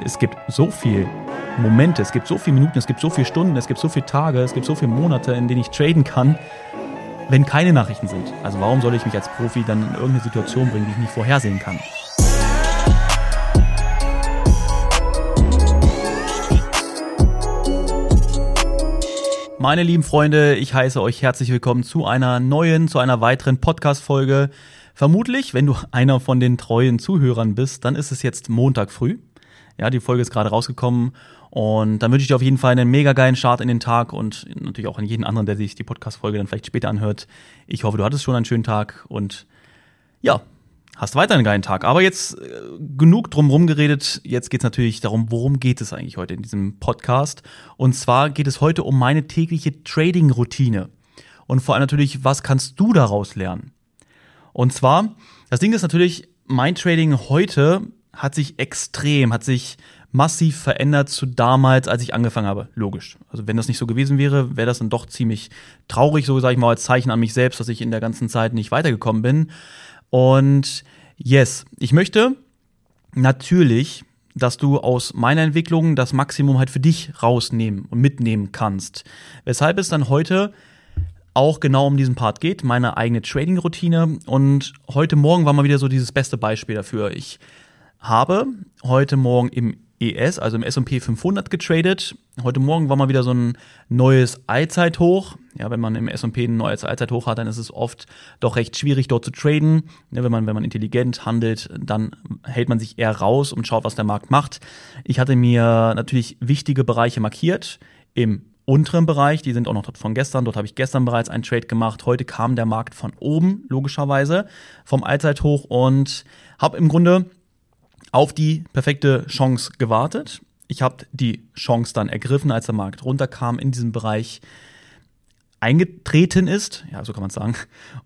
Es gibt so viel Momente, es gibt so viele Minuten, es gibt so viele Stunden, es gibt so viele Tage, es gibt so viele Monate, in denen ich traden kann, wenn keine Nachrichten sind. Also warum soll ich mich als Profi dann in irgendeine Situation bringen, die ich nicht vorhersehen kann? Meine lieben Freunde, ich heiße euch herzlich willkommen zu einer neuen, zu einer weiteren Podcast-Folge. Vermutlich, wenn du einer von den treuen Zuhörern bist, dann ist es jetzt Montag früh. Ja, die Folge ist gerade rausgekommen und dann wünsche ich dir auf jeden Fall einen mega geilen Start in den Tag und natürlich auch an jeden anderen, der sich die Podcast-Folge dann vielleicht später anhört. Ich hoffe, du hattest schon einen schönen Tag und ja, hast weiter einen geilen Tag. Aber jetzt äh, genug drum geredet. Jetzt geht es natürlich darum, worum geht es eigentlich heute in diesem Podcast? Und zwar geht es heute um meine tägliche Trading-Routine. Und vor allem natürlich, was kannst du daraus lernen? Und zwar, das Ding ist natürlich, mein Trading heute hat sich extrem, hat sich massiv verändert zu damals, als ich angefangen habe. Logisch. Also wenn das nicht so gewesen wäre, wäre das dann doch ziemlich traurig, so sage ich mal, als Zeichen an mich selbst, dass ich in der ganzen Zeit nicht weitergekommen bin. Und yes, ich möchte natürlich, dass du aus meiner Entwicklung das Maximum halt für dich rausnehmen und mitnehmen kannst. Weshalb es dann heute auch genau um diesen Part geht, meine eigene Trading-Routine. Und heute Morgen war mal wieder so dieses beste Beispiel dafür. Ich habe heute Morgen im ES, also im S&P 500 getradet. Heute Morgen war mal wieder so ein neues Allzeithoch. Ja, wenn man im S&P ein neues Allzeithoch hat, dann ist es oft doch recht schwierig dort zu traden. Ja, wenn man wenn man intelligent handelt, dann hält man sich eher raus und schaut, was der Markt macht. Ich hatte mir natürlich wichtige Bereiche markiert im unteren Bereich, die sind auch noch von gestern. Dort habe ich gestern bereits einen Trade gemacht. Heute kam der Markt von oben, logischerweise, vom Allzeithoch und habe im Grunde auf die perfekte Chance gewartet. Ich habe die Chance dann ergriffen, als der Markt runterkam in diesem Bereich eingetreten ist. Ja, so kann man es sagen.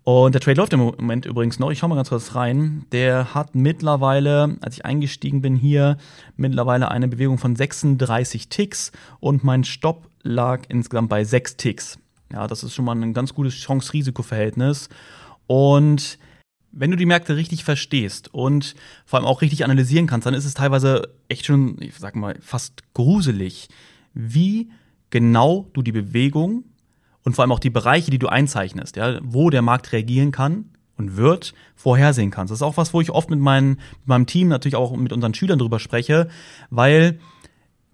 Und der Trade läuft im Moment übrigens noch. Ich schaue mal ganz kurz rein. Der hat mittlerweile, als ich eingestiegen bin hier, mittlerweile eine Bewegung von 36 Ticks und mein Stopp lag insgesamt bei 6 Ticks. Ja, das ist schon mal ein ganz gutes Chance-Risiko-Verhältnis. Und wenn du die Märkte richtig verstehst und vor allem auch richtig analysieren kannst, dann ist es teilweise echt schon, ich sag mal, fast gruselig, wie genau du die Bewegung und vor allem auch die Bereiche, die du einzeichnest, ja, wo der Markt reagieren kann und wird, vorhersehen kannst. Das ist auch was, wo ich oft mit, meinen, mit meinem Team, natürlich auch mit unseren Schülern drüber spreche, weil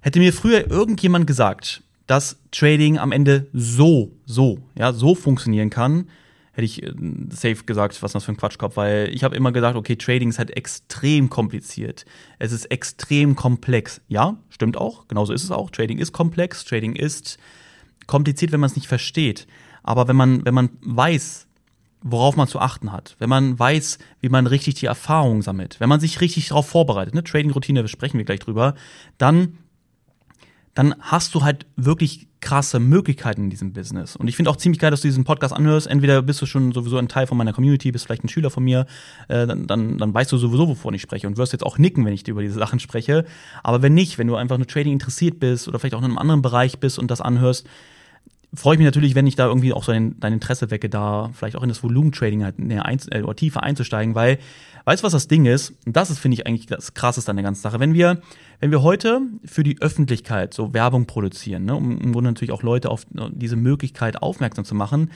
hätte mir früher irgendjemand gesagt, dass Trading am Ende so, so, ja, so funktionieren kann, hätte ich äh, safe gesagt, was das für ein Quatschkopf, weil ich habe immer gesagt, okay, Trading ist halt extrem kompliziert. Es ist extrem komplex. Ja, stimmt auch, genauso ist es auch. Trading ist komplex, Trading ist kompliziert, wenn man es nicht versteht. Aber wenn man, wenn man weiß, worauf man zu achten hat, wenn man weiß, wie man richtig die Erfahrung sammelt, wenn man sich richtig darauf vorbereitet, ne, Trading-Routine, sprechen wir gleich drüber, dann dann hast du halt wirklich krasse Möglichkeiten in diesem Business. Und ich finde auch ziemlich geil, dass du diesen Podcast anhörst. Entweder bist du schon sowieso ein Teil von meiner Community, bist vielleicht ein Schüler von mir, äh, dann, dann, dann weißt du sowieso, wovon ich spreche und wirst jetzt auch nicken, wenn ich dir über diese Sachen spreche. Aber wenn nicht, wenn du einfach nur Trading interessiert bist oder vielleicht auch in einem anderen Bereich bist und das anhörst, freue ich mich natürlich, wenn ich da irgendwie auch so dein, dein Interesse wecke, da vielleicht auch in das Volumentrading halt näher ein, äh, oder tiefer einzusteigen, weil, weißt du, was das Ding ist? Und das ist, finde ich, eigentlich das Krasseste an der ganzen Sache. Wenn wir, wenn wir heute für die Öffentlichkeit so Werbung produzieren, ne, um im Grunde natürlich auch Leute auf diese Möglichkeit aufmerksam zu machen,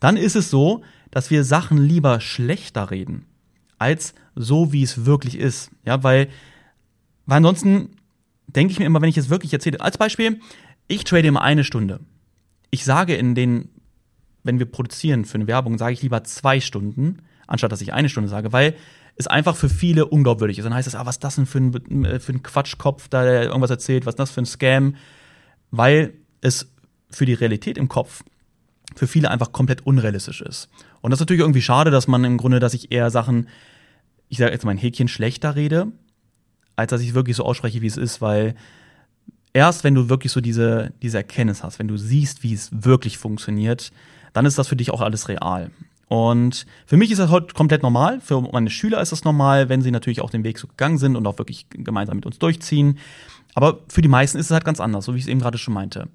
dann ist es so, dass wir Sachen lieber schlechter reden, als so, wie es wirklich ist. Ja, weil, weil ansonsten denke ich mir immer, wenn ich es wirklich erzähle, als Beispiel, ich trade immer eine Stunde ich sage in den, wenn wir produzieren für eine Werbung, sage ich lieber zwei Stunden, anstatt dass ich eine Stunde sage, weil es einfach für viele unglaubwürdig ist. Dann heißt es, ah, was ist das denn für ein, äh, für ein Quatschkopf, da der irgendwas erzählt, was ist das für ein Scam, weil es für die Realität im Kopf für viele einfach komplett unrealistisch ist. Und das ist natürlich irgendwie schade, dass man im Grunde, dass ich eher Sachen, ich sage jetzt mal ein Häkchen schlechter rede, als dass ich wirklich so ausspreche, wie es ist, weil erst wenn du wirklich so diese, diese Erkenntnis hast, wenn du siehst, wie es wirklich funktioniert, dann ist das für dich auch alles real. Und für mich ist das heute komplett normal. Für meine Schüler ist das normal, wenn sie natürlich auch den Weg so gegangen sind und auch wirklich gemeinsam mit uns durchziehen. Aber für die meisten ist es halt ganz anders, so wie ich es eben gerade schon meinte.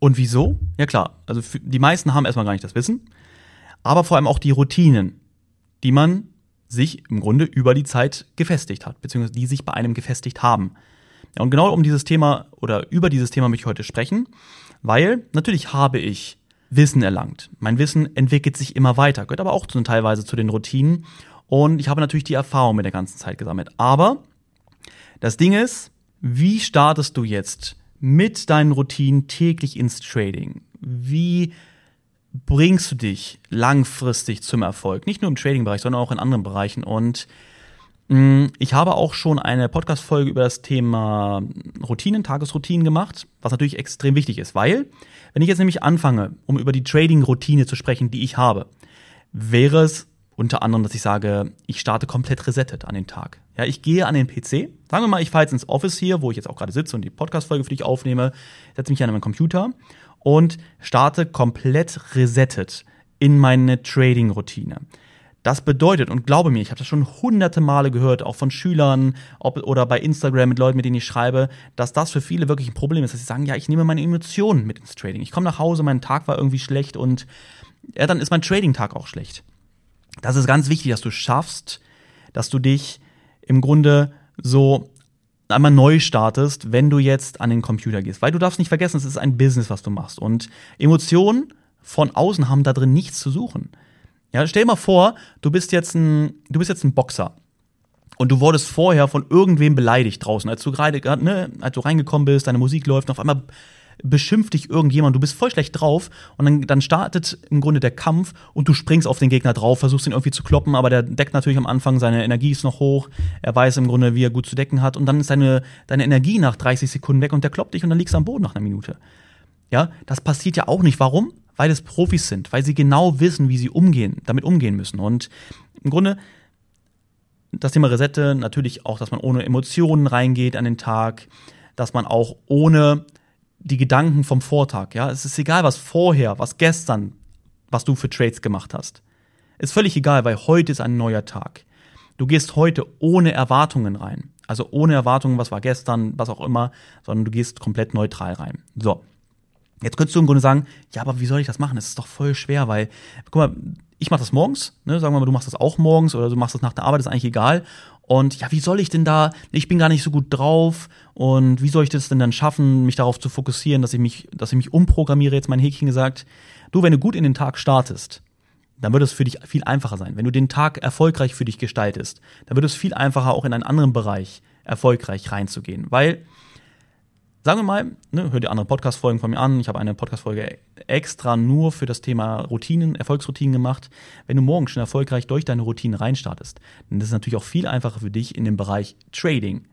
Und wieso? Ja klar, also die meisten haben erstmal gar nicht das Wissen, aber vor allem auch die Routinen, die man sich im Grunde über die Zeit gefestigt hat, beziehungsweise die sich bei einem gefestigt haben. Ja, und genau um dieses Thema oder über dieses Thema möchte ich heute sprechen, weil natürlich habe ich Wissen erlangt. Mein Wissen entwickelt sich immer weiter, gehört aber auch zu, teilweise zu den Routinen. Und ich habe natürlich die Erfahrung mit der ganzen Zeit gesammelt. Aber das Ding ist, wie startest du jetzt mit deinen Routinen täglich ins Trading? Wie bringst du dich langfristig zum Erfolg? Nicht nur im Trading-Bereich, sondern auch in anderen Bereichen. Und ich habe auch schon eine Podcast-Folge über das Thema Routinen, Tagesroutinen gemacht, was natürlich extrem wichtig ist, weil, wenn ich jetzt nämlich anfange, um über die Trading-Routine zu sprechen, die ich habe, wäre es unter anderem, dass ich sage, ich starte komplett resettet an den Tag. Ja, ich gehe an den PC. Sagen wir mal, ich fahre jetzt ins Office hier, wo ich jetzt auch gerade sitze und die Podcast-Folge für dich aufnehme, setze mich an meinen Computer und starte komplett resettet in meine Trading-Routine. Das bedeutet, und glaube mir, ich habe das schon hunderte Male gehört, auch von Schülern ob, oder bei Instagram mit Leuten, mit denen ich schreibe, dass das für viele wirklich ein Problem ist, dass sie sagen, ja, ich nehme meine Emotionen mit ins Trading. Ich komme nach Hause, mein Tag war irgendwie schlecht und ja, dann ist mein Trading-Tag auch schlecht. Das ist ganz wichtig, dass du schaffst, dass du dich im Grunde so einmal neu startest, wenn du jetzt an den Computer gehst. Weil du darfst nicht vergessen, es ist ein Business, was du machst. Und Emotionen von außen haben da drin nichts zu suchen. Ja, stell dir mal vor, du bist jetzt ein, du bist jetzt ein Boxer. Und du wurdest vorher von irgendwem beleidigt draußen, als du gerade, ne, als du reingekommen bist, deine Musik läuft, und auf einmal beschimpft dich irgendjemand, du bist voll schlecht drauf und dann, dann startet im Grunde der Kampf und du springst auf den Gegner drauf, versuchst ihn irgendwie zu kloppen, aber der deckt natürlich am Anfang, seine Energie ist noch hoch, er weiß im Grunde, wie er gut zu decken hat und dann ist deine, deine Energie nach 30 Sekunden weg und der kloppt dich und dann liegst du am Boden nach einer Minute. Ja, das passiert ja auch nicht. Warum? Weil es Profis sind, weil sie genau wissen, wie sie umgehen, damit umgehen müssen. Und im Grunde das Thema Resette, natürlich auch, dass man ohne Emotionen reingeht an den Tag, dass man auch ohne die Gedanken vom Vortag, ja, es ist egal, was vorher, was gestern, was du für Trades gemacht hast. Ist völlig egal, weil heute ist ein neuer Tag. Du gehst heute ohne Erwartungen rein. Also ohne Erwartungen, was war gestern, was auch immer, sondern du gehst komplett neutral rein. So. Jetzt könntest du im Grunde sagen, ja, aber wie soll ich das machen? Das ist doch voll schwer, weil, guck mal, ich mache das morgens, ne? sagen wir mal, du machst das auch morgens oder du machst das nach der Arbeit, ist eigentlich egal. Und ja, wie soll ich denn da, ich bin gar nicht so gut drauf und wie soll ich das denn dann schaffen, mich darauf zu fokussieren, dass ich mich, dass ich mich umprogrammiere, jetzt mein Häkchen gesagt. Du, wenn du gut in den Tag startest, dann wird es für dich viel einfacher sein. Wenn du den Tag erfolgreich für dich gestaltest, dann wird es viel einfacher, auch in einen anderen Bereich erfolgreich reinzugehen. Weil Sagen wir mal, ne, hör dir andere Podcast-Folgen von mir an. Ich habe eine Podcast-Folge extra nur für das Thema Routinen, Erfolgsroutinen gemacht. Wenn du morgen schon erfolgreich durch deine Routinen reinstartest, dann ist es natürlich auch viel einfacher für dich in dem Bereich Trading,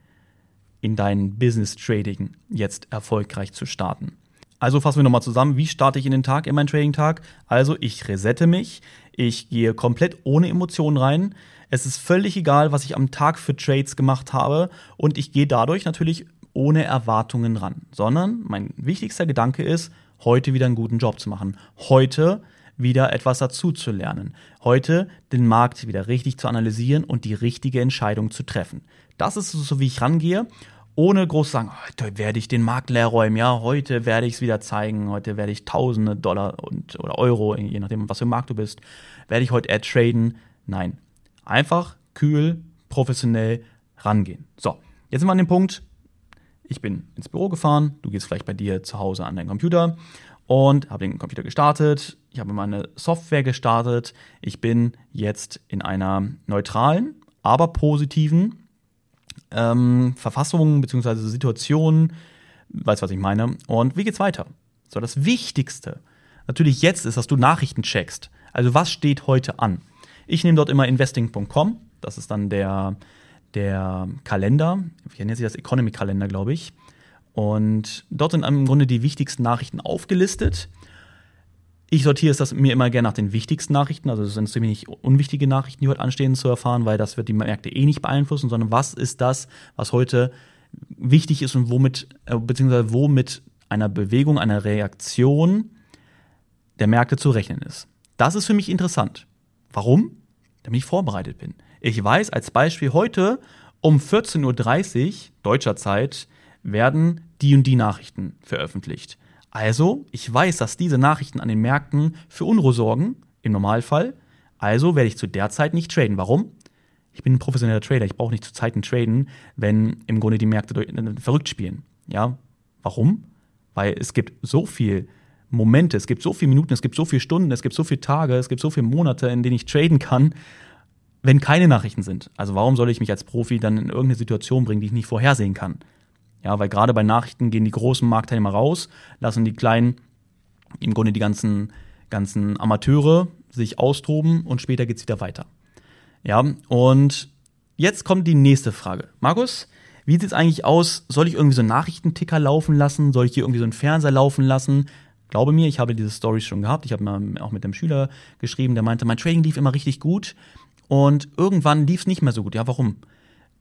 in dein Business Trading jetzt erfolgreich zu starten. Also fassen wir nochmal zusammen, wie starte ich in den Tag, in meinen Trading-Tag? Also ich resette mich, ich gehe komplett ohne Emotionen rein. Es ist völlig egal, was ich am Tag für Trades gemacht habe und ich gehe dadurch natürlich ohne Erwartungen ran, sondern mein wichtigster Gedanke ist, heute wieder einen guten Job zu machen, heute wieder etwas dazu zu lernen, heute den Markt wieder richtig zu analysieren und die richtige Entscheidung zu treffen. Das ist so, wie ich rangehe, ohne groß zu sagen, heute werde ich den Markt leer räumen, ja, heute werde ich es wieder zeigen, heute werde ich tausende Dollar und, oder Euro, je nachdem, was für ein Markt du bist, werde ich heute ad traden. Nein. Einfach, kühl, professionell rangehen. So, jetzt sind wir an dem Punkt, ich bin ins Büro gefahren, du gehst vielleicht bei dir zu Hause an deinen Computer und habe den Computer gestartet, ich habe meine Software gestartet, ich bin jetzt in einer neutralen, aber positiven ähm, Verfassung bzw. Situation, weißt was ich meine, und wie geht's weiter? So, das Wichtigste natürlich jetzt ist, dass du Nachrichten checkst. Also was steht heute an? Ich nehme dort immer investing.com, das ist dann der der Kalender, wie nennt sich das Economy-Kalender, glaube ich. Und dort sind im Grunde die wichtigsten Nachrichten aufgelistet. Ich sortiere es das mir immer gerne nach den wichtigsten Nachrichten, also es sind ziemlich unwichtige Nachrichten, die heute anstehen, zu erfahren, weil das wird die Märkte eh nicht beeinflussen, sondern was ist das, was heute wichtig ist und womit, äh, beziehungsweise womit einer Bewegung, einer Reaktion der Märkte zu rechnen ist. Das ist für mich interessant. Warum? Damit ich vorbereitet bin. Ich weiß als Beispiel heute um 14.30 Uhr deutscher Zeit werden die und die Nachrichten veröffentlicht. Also, ich weiß, dass diese Nachrichten an den Märkten für Unruhe sorgen, im Normalfall. Also werde ich zu der Zeit nicht traden. Warum? Ich bin ein professioneller Trader. Ich brauche nicht zu Zeiten traden, wenn im Grunde die Märkte äh, verrückt spielen. Ja, warum? Weil es gibt so viel Momente, es gibt so viele Minuten, es gibt so viele Stunden, es gibt so viele Tage, es gibt so viele Monate, in denen ich traden kann, wenn keine Nachrichten sind. Also warum soll ich mich als Profi dann in irgendeine Situation bringen, die ich nicht vorhersehen kann? Ja, weil gerade bei Nachrichten gehen die großen Marktteilnehmer raus, lassen die kleinen, im Grunde die ganzen, ganzen Amateure sich austoben und später geht's wieder weiter. Ja, und jetzt kommt die nächste Frage. Markus, wie sieht es eigentlich aus? Soll ich irgendwie so einen Nachrichtenticker laufen lassen? Soll ich hier irgendwie so einen Fernseher laufen lassen? Glaube mir, ich habe diese Stories schon gehabt. Ich habe mal auch mit dem Schüler geschrieben, der meinte, mein Trading lief immer richtig gut und irgendwann lief es nicht mehr so gut. Ja, warum?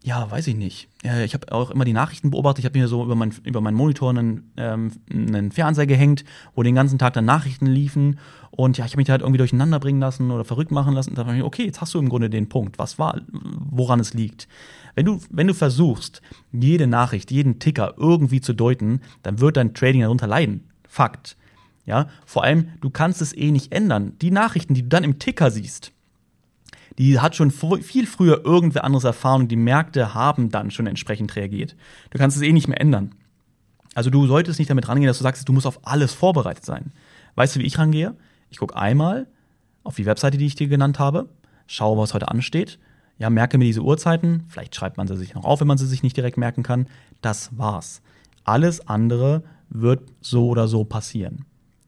Ja, weiß ich nicht. Ich habe auch immer die Nachrichten beobachtet. Ich habe mir so über, mein, über meinen Monitor einen, ähm, einen Fernseher gehängt, wo den ganzen Tag dann Nachrichten liefen. Und ja, ich habe mich da halt irgendwie durcheinander bringen lassen oder verrückt machen lassen. Da dachte ich, okay, jetzt hast du im Grunde den Punkt. Was war, woran es liegt? Wenn du, wenn du versuchst, jede Nachricht, jeden Ticker irgendwie zu deuten, dann wird dein Trading darunter leiden. Fakt. Ja, vor allem, du kannst es eh nicht ändern. Die Nachrichten, die du dann im Ticker siehst, die hat schon viel früher irgendwer anderes erfahren und die Märkte haben dann schon entsprechend reagiert. Du kannst es eh nicht mehr ändern. Also du solltest nicht damit rangehen, dass du sagst, du musst auf alles vorbereitet sein. Weißt du, wie ich rangehe? Ich gucke einmal auf die Webseite, die ich dir genannt habe, schaue, was heute ansteht, ja, merke mir diese Uhrzeiten, vielleicht schreibt man sie sich noch auf, wenn man sie sich nicht direkt merken kann. Das war's. Alles andere wird so oder so passieren.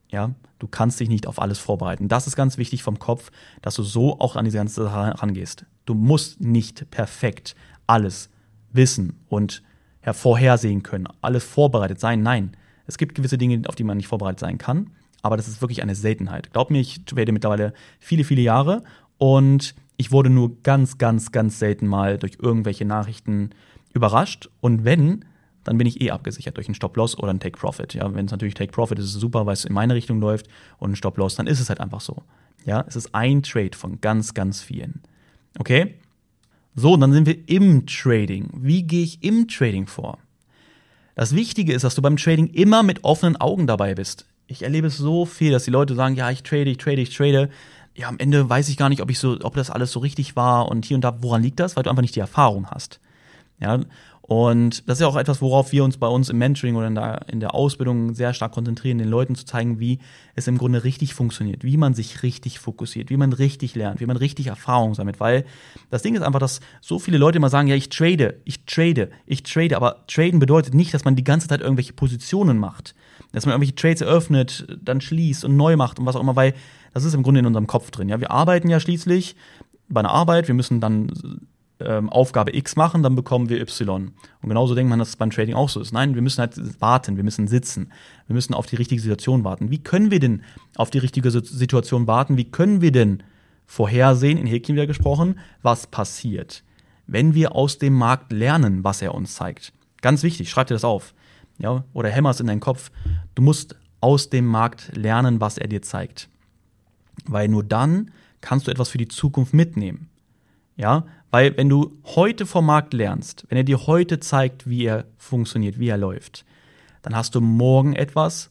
Ja, du kannst dich nicht auf alles vorbereiten. Das ist ganz wichtig vom Kopf, dass du so auch an diese ganze Sache rangehst. Du musst nicht perfekt alles wissen und hervorhersehen können, alles vorbereitet sein. Nein, es gibt gewisse Dinge, auf die man nicht vorbereitet sein kann, aber das ist wirklich eine Seltenheit. Glaub mir, ich werde mittlerweile viele, viele Jahre und ich wurde nur ganz, ganz, ganz selten mal durch irgendwelche Nachrichten überrascht. Und wenn, dann bin ich eh abgesichert durch einen Stop-Loss oder einen Take-Profit. Ja, wenn es natürlich Take-Profit ist, ist es super, weil es in meine Richtung läuft und ein Stop-Loss, dann ist es halt einfach so. Ja, es ist ein Trade von ganz, ganz vielen. Okay? So, und dann sind wir im Trading. Wie gehe ich im Trading vor? Das Wichtige ist, dass du beim Trading immer mit offenen Augen dabei bist. Ich erlebe es so viel, dass die Leute sagen, ja, ich trade, ich trade, ich trade. Ja, am Ende weiß ich gar nicht, ob ich so, ob das alles so richtig war und hier und da, woran liegt das? Weil du einfach nicht die Erfahrung hast. Ja, und das ist ja auch etwas, worauf wir uns bei uns im Mentoring oder in der, in der Ausbildung sehr stark konzentrieren, den Leuten zu zeigen, wie es im Grunde richtig funktioniert, wie man sich richtig fokussiert, wie man richtig lernt, wie man richtig Erfahrung sammelt. Weil das Ding ist einfach, dass so viele Leute immer sagen, ja, ich trade, ich trade, ich trade, aber traden bedeutet nicht, dass man die ganze Zeit irgendwelche Positionen macht. Dass man irgendwelche Trades eröffnet, dann schließt und neu macht und was auch immer, weil das ist im Grunde in unserem Kopf drin. Ja, wir arbeiten ja schließlich bei einer Arbeit, wir müssen dann ähm, Aufgabe X machen, dann bekommen wir Y. Und genauso denkt man, dass es beim Trading auch so ist. Nein, wir müssen halt warten, wir müssen sitzen, wir müssen auf die richtige Situation warten. Wie können wir denn auf die richtige Situation warten? Wie können wir denn vorhersehen, in Häkchen wieder gesprochen, was passiert? Wenn wir aus dem Markt lernen, was er uns zeigt. Ganz wichtig, schreib dir das auf. Ja, oder hämmer es in deinen Kopf. Du musst aus dem Markt lernen, was er dir zeigt. Weil nur dann kannst du etwas für die Zukunft mitnehmen. Ja, weil wenn du heute vom Markt lernst, wenn er dir heute zeigt, wie er funktioniert, wie er läuft, dann hast du morgen etwas,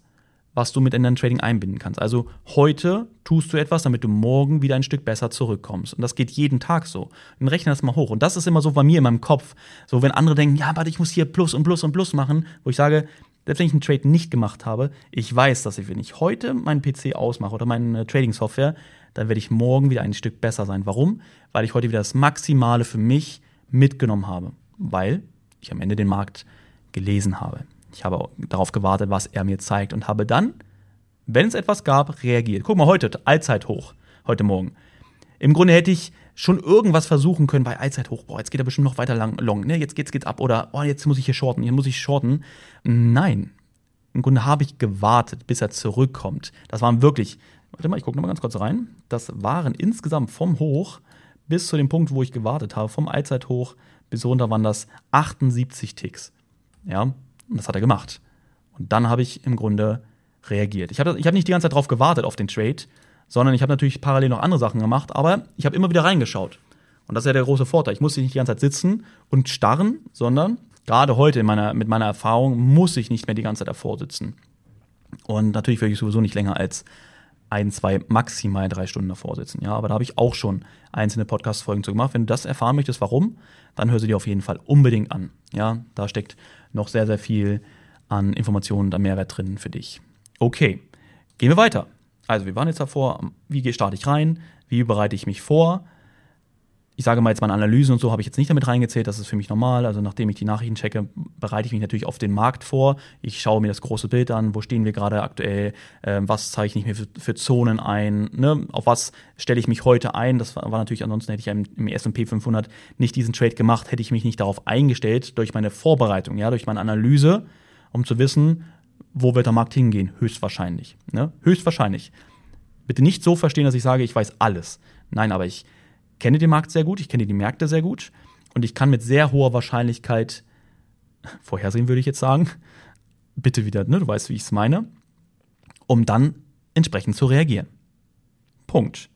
was du mit in dein Trading einbinden kannst. Also heute tust du etwas, damit du morgen wieder ein Stück besser zurückkommst. Und das geht jeden Tag so. Und rechne das mal hoch. Und das ist immer so bei mir in meinem Kopf. So, wenn andere denken, ja, warte, ich muss hier Plus und Plus und Plus machen, wo ich sage, selbst wenn ich einen Trade nicht gemacht habe, ich weiß, dass ich, wenn ich heute meinen PC ausmache oder meine Trading-Software, dann werde ich morgen wieder ein Stück besser sein. Warum? Weil ich heute wieder das Maximale für mich mitgenommen habe. Weil ich am Ende den Markt gelesen habe. Ich habe darauf gewartet, was er mir zeigt und habe dann, wenn es etwas gab, reagiert. Guck mal, heute Allzeit hoch, heute Morgen. Im Grunde hätte ich schon irgendwas versuchen können bei Allzeit hoch. Boah, jetzt geht er bestimmt noch weiter lang, long. Ne, jetzt geht's, geht's ab. Oder, oh, jetzt muss ich hier shorten, hier muss ich shorten. Nein. Im Grunde habe ich gewartet, bis er zurückkommt. Das waren wirklich Warte mal, ich gucke nochmal ganz kurz rein. Das waren insgesamt vom Hoch bis zu dem Punkt, wo ich gewartet habe, vom Allzeithoch bis runter waren das 78 Ticks. Ja, und das hat er gemacht. Und dann habe ich im Grunde reagiert. Ich habe ich hab nicht die ganze Zeit darauf gewartet, auf den Trade, sondern ich habe natürlich parallel noch andere Sachen gemacht, aber ich habe immer wieder reingeschaut. Und das ist ja der große Vorteil. Ich muss nicht die ganze Zeit sitzen und starren, sondern gerade heute in meiner, mit meiner Erfahrung muss ich nicht mehr die ganze Zeit davor sitzen. Und natürlich will ich sowieso nicht länger als ein, zwei, maximal drei Stunden davor sitzen. Ja, aber da habe ich auch schon einzelne Podcast-Folgen zu gemacht. Wenn du das erfahren möchtest, warum, dann hör sie dir auf jeden Fall unbedingt an. Ja, da steckt noch sehr, sehr viel an Informationen und Mehrwert drin für dich. Okay, gehen wir weiter. Also wir waren jetzt davor, wie starte ich rein, wie bereite ich mich vor, ich sage mal jetzt meine Analyse und so habe ich jetzt nicht damit reingezählt, das ist für mich normal. Also nachdem ich die Nachrichten checke, bereite ich mich natürlich auf den Markt vor. Ich schaue mir das große Bild an, wo stehen wir gerade aktuell, äh, was zeichne ich mir für, für Zonen ein, ne? auf was stelle ich mich heute ein. Das war, war natürlich, ansonsten hätte ich im, im S&P 500 nicht diesen Trade gemacht, hätte ich mich nicht darauf eingestellt durch meine Vorbereitung, ja, durch meine Analyse, um zu wissen, wo wird der Markt hingehen, höchstwahrscheinlich. Ne? Höchstwahrscheinlich. Bitte nicht so verstehen, dass ich sage, ich weiß alles. Nein, aber ich kenne den Markt sehr gut, ich kenne die Märkte sehr gut und ich kann mit sehr hoher Wahrscheinlichkeit vorhersehen, würde ich jetzt sagen, bitte wieder, ne, du weißt, wie ich es meine, um dann entsprechend zu reagieren. Punkt.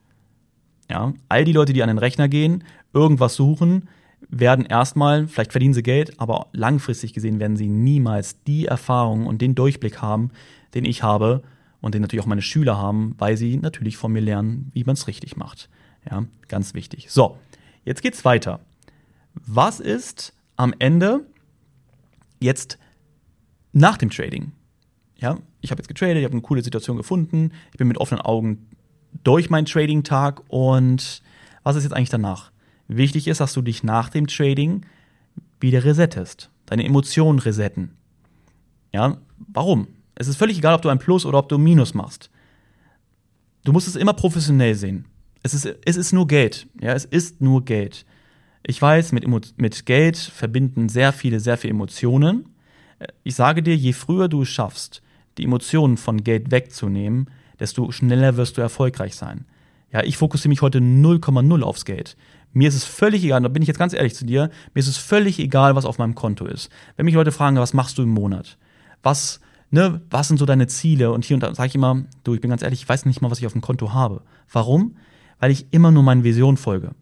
Ja, all die Leute, die an den Rechner gehen, irgendwas suchen, werden erstmal, vielleicht verdienen sie Geld, aber langfristig gesehen werden sie niemals die Erfahrung und den Durchblick haben, den ich habe und den natürlich auch meine Schüler haben, weil sie natürlich von mir lernen, wie man es richtig macht. Ja, ganz wichtig. So, jetzt geht's weiter. Was ist am Ende jetzt nach dem Trading? Ja, ich habe jetzt getradet, ich habe eine coole Situation gefunden, ich bin mit offenen Augen durch meinen Trading-Tag und was ist jetzt eigentlich danach? Wichtig ist, dass du dich nach dem Trading wieder resettest, deine Emotionen resetten. Ja, warum? Es ist völlig egal, ob du ein Plus oder ob du ein Minus machst. Du musst es immer professionell sehen es ist, es ist nur Geld. Ja, es ist nur Geld. Ich weiß, mit, mit Geld verbinden sehr viele, sehr viele Emotionen. Ich sage dir, je früher du es schaffst, die Emotionen von Geld wegzunehmen, desto schneller wirst du erfolgreich sein. Ja, ich fokussiere mich heute 0,0 aufs Geld. Mir ist es völlig egal, da bin ich jetzt ganz ehrlich zu dir, mir ist es völlig egal, was auf meinem Konto ist. Wenn mich Leute fragen, was machst du im Monat? Was, ne, was sind so deine Ziele? Und hier und da sage ich immer, du, ich bin ganz ehrlich, ich weiß nicht mal, was ich auf dem Konto habe. Warum? Weil ich immer nur meinen Visionen folge.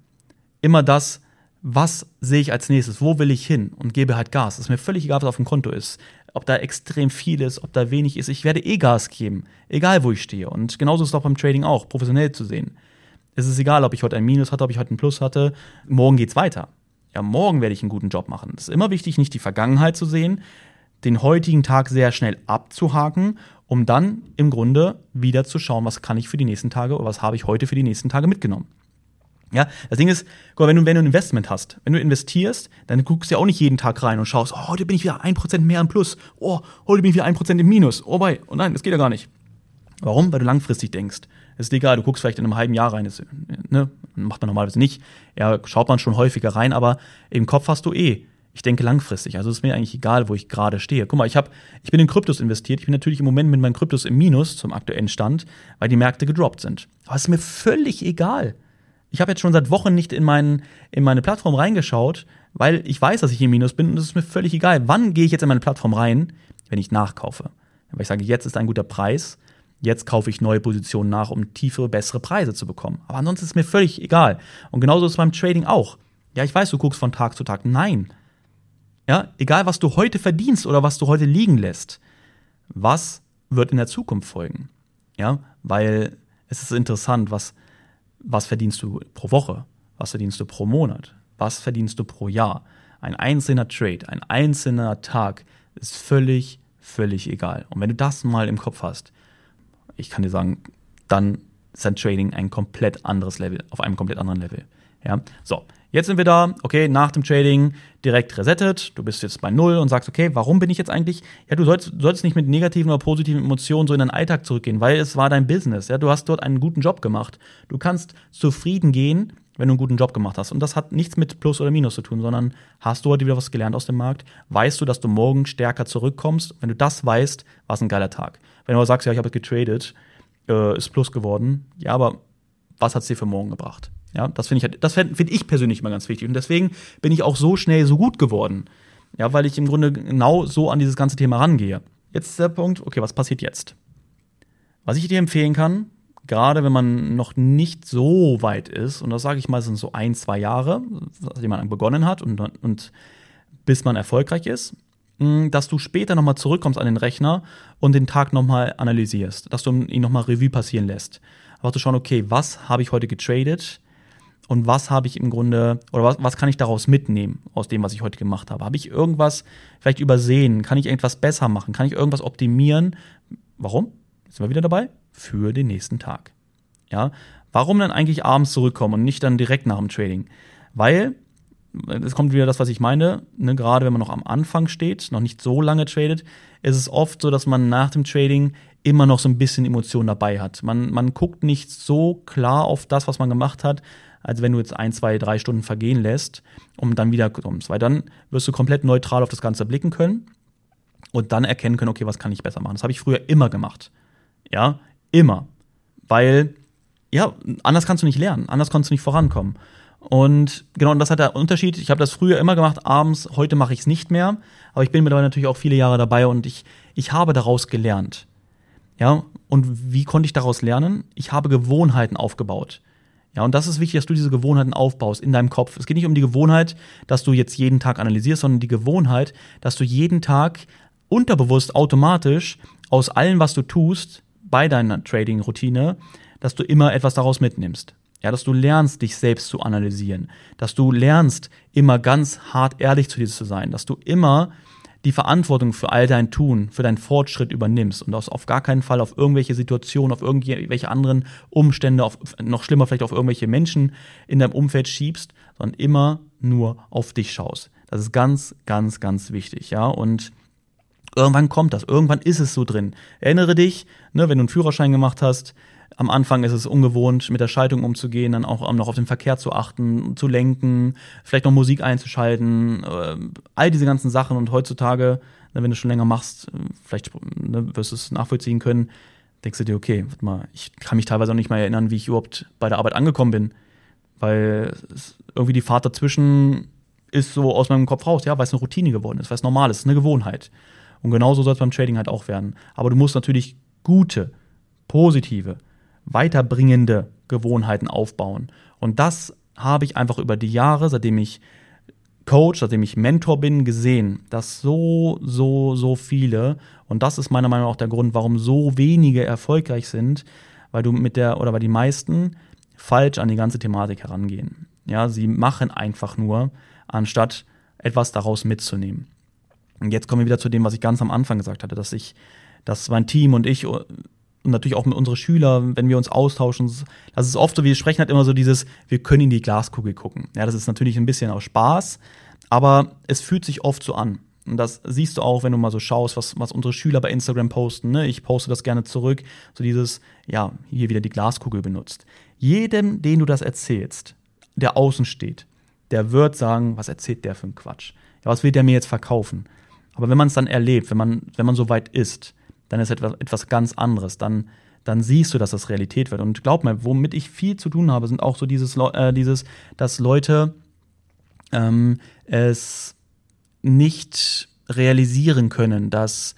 Immer das, was sehe ich als nächstes, wo will ich hin und gebe halt Gas. Es ist mir völlig egal, was auf dem Konto ist, ob da extrem viel ist, ob da wenig ist. Ich werde eh Gas geben, egal wo ich stehe. Und genauso ist es auch beim Trading auch, professionell zu sehen. Es ist egal, ob ich heute ein Minus hatte, ob ich heute ein Plus hatte. Morgen geht's weiter. Ja, morgen werde ich einen guten Job machen. Es ist immer wichtig, nicht die Vergangenheit zu sehen, den heutigen Tag sehr schnell abzuhaken um dann im Grunde wieder zu schauen, was kann ich für die nächsten Tage oder was habe ich heute für die nächsten Tage mitgenommen. Ja, das Ding ist, wenn du, wenn du ein Investment hast, wenn du investierst, dann guckst du ja auch nicht jeden Tag rein und schaust, oh, heute bin ich wieder ein Prozent mehr im Plus, oh, heute bin ich wieder ein Prozent im Minus, oh, bei, oh nein, das geht ja gar nicht. Warum? Weil du langfristig denkst. Es ist egal, du guckst vielleicht in einem halben Jahr rein, das, ne, macht man normalerweise nicht. Ja, schaut man schon häufiger rein, aber im Kopf hast du eh, ich denke langfristig. Also ist mir eigentlich egal, wo ich gerade stehe. Guck mal, ich, hab, ich bin in Kryptos investiert. Ich bin natürlich im Moment mit meinen Kryptos im Minus zum aktuellen Stand, weil die Märkte gedroppt sind. Aber es ist mir völlig egal. Ich habe jetzt schon seit Wochen nicht in, mein, in meine Plattform reingeschaut, weil ich weiß, dass ich im Minus bin und es ist mir völlig egal. Wann gehe ich jetzt in meine Plattform rein? Wenn ich nachkaufe. Weil ich sage, jetzt ist ein guter Preis. Jetzt kaufe ich neue Positionen nach, um tiefere, bessere Preise zu bekommen. Aber ansonsten ist es mir völlig egal. Und genauso ist es beim Trading auch. Ja, ich weiß, du guckst von Tag zu Tag. Nein. Ja, egal was du heute verdienst oder was du heute liegen lässt, was wird in der Zukunft folgen? Ja, weil es ist interessant, was, was verdienst du pro Woche? Was verdienst du pro Monat? Was verdienst du pro Jahr? Ein einzelner Trade, ein einzelner Tag ist völlig, völlig egal. Und wenn du das mal im Kopf hast, ich kann dir sagen, dann ist dein Trading ein komplett anderes Level, auf einem komplett anderen Level. Ja, so. Jetzt sind wir da, okay, nach dem Trading direkt resettet. Du bist jetzt bei Null und sagst, okay, warum bin ich jetzt eigentlich? Ja, du sollst, sollst nicht mit negativen oder positiven Emotionen so in deinen Alltag zurückgehen, weil es war dein Business. Ja, du hast dort einen guten Job gemacht. Du kannst zufrieden gehen, wenn du einen guten Job gemacht hast. Und das hat nichts mit Plus oder Minus zu tun, sondern hast du heute wieder was gelernt aus dem Markt? Weißt du, dass du morgen stärker zurückkommst? Wenn du das weißt, war es ein geiler Tag. Wenn du aber sagst, ja, ich habe getradet, äh, ist Plus geworden, ja, aber was hat es dir für morgen gebracht? Ja, das finde ich, das finde ich persönlich immer ganz wichtig. Und deswegen bin ich auch so schnell so gut geworden. Ja, weil ich im Grunde genau so an dieses ganze Thema rangehe. Jetzt ist der Punkt, okay, was passiert jetzt? Was ich dir empfehlen kann, gerade wenn man noch nicht so weit ist, und das sage ich mal, sind so ein, zwei Jahre, seitdem man begonnen hat und, und bis man erfolgreich ist, hm, dass du später nochmal zurückkommst an den Rechner und den Tag nochmal analysierst, dass du ihn nochmal Revue passieren lässt. Aber zu schauen, okay, was habe ich heute getradet und was habe ich im Grunde, oder was, was kann ich daraus mitnehmen aus dem, was ich heute gemacht habe? Habe ich irgendwas vielleicht übersehen? Kann ich irgendwas besser machen? Kann ich irgendwas optimieren? Warum? Sind wir wieder dabei. Für den nächsten Tag. Ja, warum dann eigentlich abends zurückkommen und nicht dann direkt nach dem Trading? Weil es kommt wieder das, was ich meine, ne, gerade wenn man noch am Anfang steht, noch nicht so lange tradet, ist es oft so, dass man nach dem Trading immer noch so ein bisschen Emotion dabei hat. Man, man guckt nicht so klar auf das, was man gemacht hat, als wenn du jetzt ein, zwei, drei Stunden vergehen lässt, um dann wieder kommst. Weil dann wirst du komplett neutral auf das Ganze blicken können und dann erkennen können, okay, was kann ich besser machen. Das habe ich früher immer gemacht. Ja, immer. Weil, ja, anders kannst du nicht lernen, anders kannst du nicht vorankommen. Und genau, und das hat der Unterschied. Ich habe das früher immer gemacht, abends, heute mache ich es nicht mehr. Aber ich bin mittlerweile natürlich auch viele Jahre dabei und ich, ich habe daraus gelernt. Ja, und wie konnte ich daraus lernen? Ich habe Gewohnheiten aufgebaut. Ja, und das ist wichtig, dass du diese Gewohnheiten aufbaust in deinem Kopf. Es geht nicht um die Gewohnheit, dass du jetzt jeden Tag analysierst, sondern die Gewohnheit, dass du jeden Tag unterbewusst automatisch aus allem, was du tust, bei deiner Trading-Routine, dass du immer etwas daraus mitnimmst. Ja, dass du lernst, dich selbst zu analysieren, dass du lernst, immer ganz hart ehrlich zu dir zu sein, dass du immer die Verantwortung für all dein Tun, für deinen Fortschritt übernimmst und das auf gar keinen Fall auf irgendwelche Situationen, auf irgendwelche anderen Umstände, auf, noch schlimmer vielleicht auf irgendwelche Menschen in deinem Umfeld schiebst, sondern immer nur auf dich schaust. Das ist ganz, ganz, ganz wichtig, ja. Und irgendwann kommt das, irgendwann ist es so drin. Erinnere dich, ne, wenn du einen Führerschein gemacht hast, am Anfang ist es ungewohnt, mit der Schaltung umzugehen, dann auch noch auf den Verkehr zu achten, zu lenken, vielleicht noch Musik einzuschalten, äh, all diese ganzen Sachen. Und heutzutage, ne, wenn du schon länger machst, vielleicht ne, wirst du es nachvollziehen können, denkst du dir, okay, warte mal, ich kann mich teilweise auch nicht mal erinnern, wie ich überhaupt bei der Arbeit angekommen bin. Weil irgendwie die Fahrt dazwischen ist so aus meinem Kopf raus, ja, weil es eine Routine geworden ist, weil es normal ist, eine Gewohnheit. Und genauso soll es beim Trading halt auch werden. Aber du musst natürlich gute, positive, weiterbringende Gewohnheiten aufbauen. Und das habe ich einfach über die Jahre, seitdem ich Coach, seitdem ich Mentor bin, gesehen, dass so, so, so viele, und das ist meiner Meinung nach auch der Grund, warum so wenige erfolgreich sind, weil du mit der, oder weil die meisten falsch an die ganze Thematik herangehen. Ja, sie machen einfach nur, anstatt etwas daraus mitzunehmen. Und jetzt kommen wir wieder zu dem, was ich ganz am Anfang gesagt hatte, dass ich, dass mein Team und ich und natürlich auch mit unseren Schülern, wenn wir uns austauschen, das ist oft so, wir sprechen halt immer so dieses, wir können in die Glaskugel gucken. Ja, das ist natürlich ein bisschen auch Spaß, aber es fühlt sich oft so an. Und das siehst du auch, wenn du mal so schaust, was, was unsere Schüler bei Instagram posten. Ne? Ich poste das gerne zurück. So dieses, ja, hier wieder die Glaskugel benutzt. Jedem, den du das erzählst, der außen steht, der wird sagen, was erzählt der für einen Quatsch? Ja, was will der mir jetzt verkaufen? Aber wenn man es dann erlebt, wenn man, wenn man so weit ist, dann ist etwas, etwas ganz anderes. Dann, dann siehst du, dass das Realität wird. Und glaub mir, womit ich viel zu tun habe, sind auch so dieses, äh, dieses dass Leute ähm, es nicht realisieren können, dass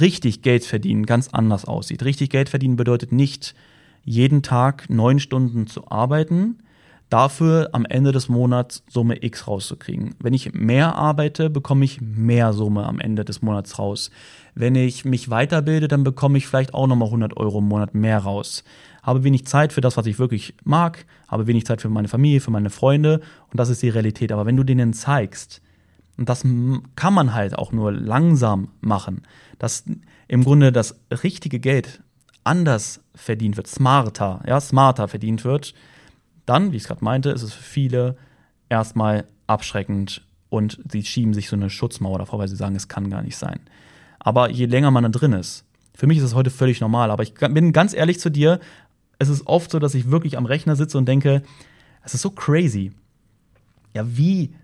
richtig Geld verdienen ganz anders aussieht. Richtig Geld verdienen bedeutet nicht, jeden Tag neun Stunden zu arbeiten, dafür am Ende des Monats Summe X rauszukriegen. Wenn ich mehr arbeite, bekomme ich mehr Summe am Ende des Monats raus. Wenn ich mich weiterbilde, dann bekomme ich vielleicht auch nochmal 100 Euro im Monat mehr raus. Habe wenig Zeit für das, was ich wirklich mag, habe wenig Zeit für meine Familie, für meine Freunde und das ist die Realität. Aber wenn du denen zeigst, und das kann man halt auch nur langsam machen, dass im Grunde das richtige Geld anders verdient wird, smarter, ja, smarter verdient wird, dann, wie ich es gerade meinte, ist es für viele erstmal abschreckend und sie schieben sich so eine Schutzmauer davor, weil sie sagen, es kann gar nicht sein. Aber je länger man da drin ist, für mich ist es heute völlig normal, aber ich bin ganz ehrlich zu dir, es ist oft so, dass ich wirklich am Rechner sitze und denke, es ist so crazy. Ja, wie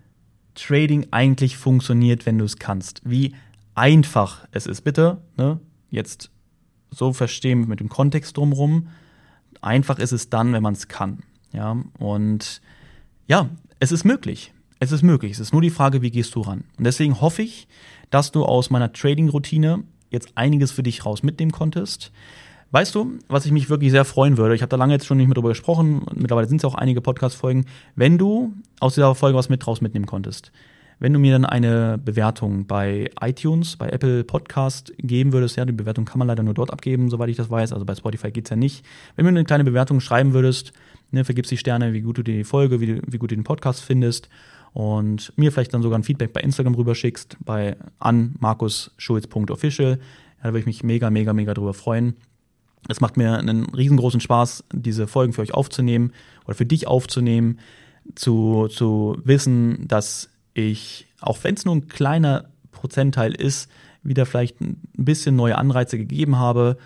Trading eigentlich funktioniert, wenn du es kannst. Wie einfach es ist. Bitte, ne, jetzt so verstehen mit dem Kontext drumherum. Einfach ist es dann, wenn man es kann. Ja, und ja, es ist möglich. Es ist möglich. Es ist nur die Frage, wie gehst du ran? Und deswegen hoffe ich, dass du aus meiner Trading-Routine jetzt einiges für dich raus mitnehmen konntest. Weißt du, was ich mich wirklich sehr freuen würde? Ich habe da lange jetzt schon nicht mehr drüber gesprochen. Mittlerweile sind es auch einige Podcast-Folgen. Wenn du aus dieser Folge was mit raus mitnehmen konntest. wenn du mir dann eine Bewertung bei iTunes, bei Apple Podcast geben würdest, ja, die Bewertung kann man leider nur dort abgeben, soweit ich das weiß, also bei Spotify geht's ja nicht. Wenn du mir eine kleine Bewertung schreiben würdest, ne, vergibst die Sterne, wie gut du die Folge, wie, wie gut du den Podcast findest und mir vielleicht dann sogar ein Feedback bei Instagram rüberschickst, bei an markusschulz.official, ja, da würde ich mich mega, mega, mega drüber freuen. Es macht mir einen riesengroßen Spaß, diese Folgen für euch aufzunehmen oder für dich aufzunehmen, zu, zu wissen, dass ich, auch wenn es nur ein kleiner Prozentteil ist, wieder vielleicht ein bisschen neue Anreize gegeben habe,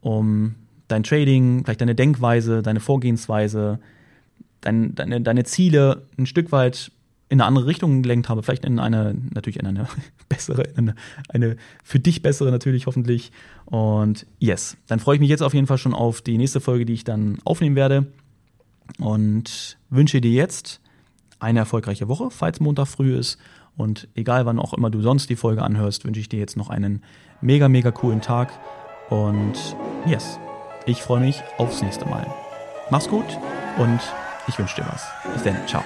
um dein Trading, vielleicht deine Denkweise, deine Vorgehensweise, dein, deine, deine Ziele ein Stück weit in eine andere Richtung gelenkt habe, vielleicht in eine, natürlich in eine bessere, in eine, eine für dich bessere natürlich hoffentlich. Und yes, dann freue ich mich jetzt auf jeden Fall schon auf die nächste Folge, die ich dann aufnehmen werde. Und wünsche dir jetzt eine erfolgreiche Woche, falls Montag früh ist. Und egal wann auch immer du sonst die Folge anhörst, wünsche ich dir jetzt noch einen mega, mega coolen Tag. Und yes, ich freue mich aufs nächste Mal. Mach's gut und ich wünsche dir was. Bis dann. Ciao.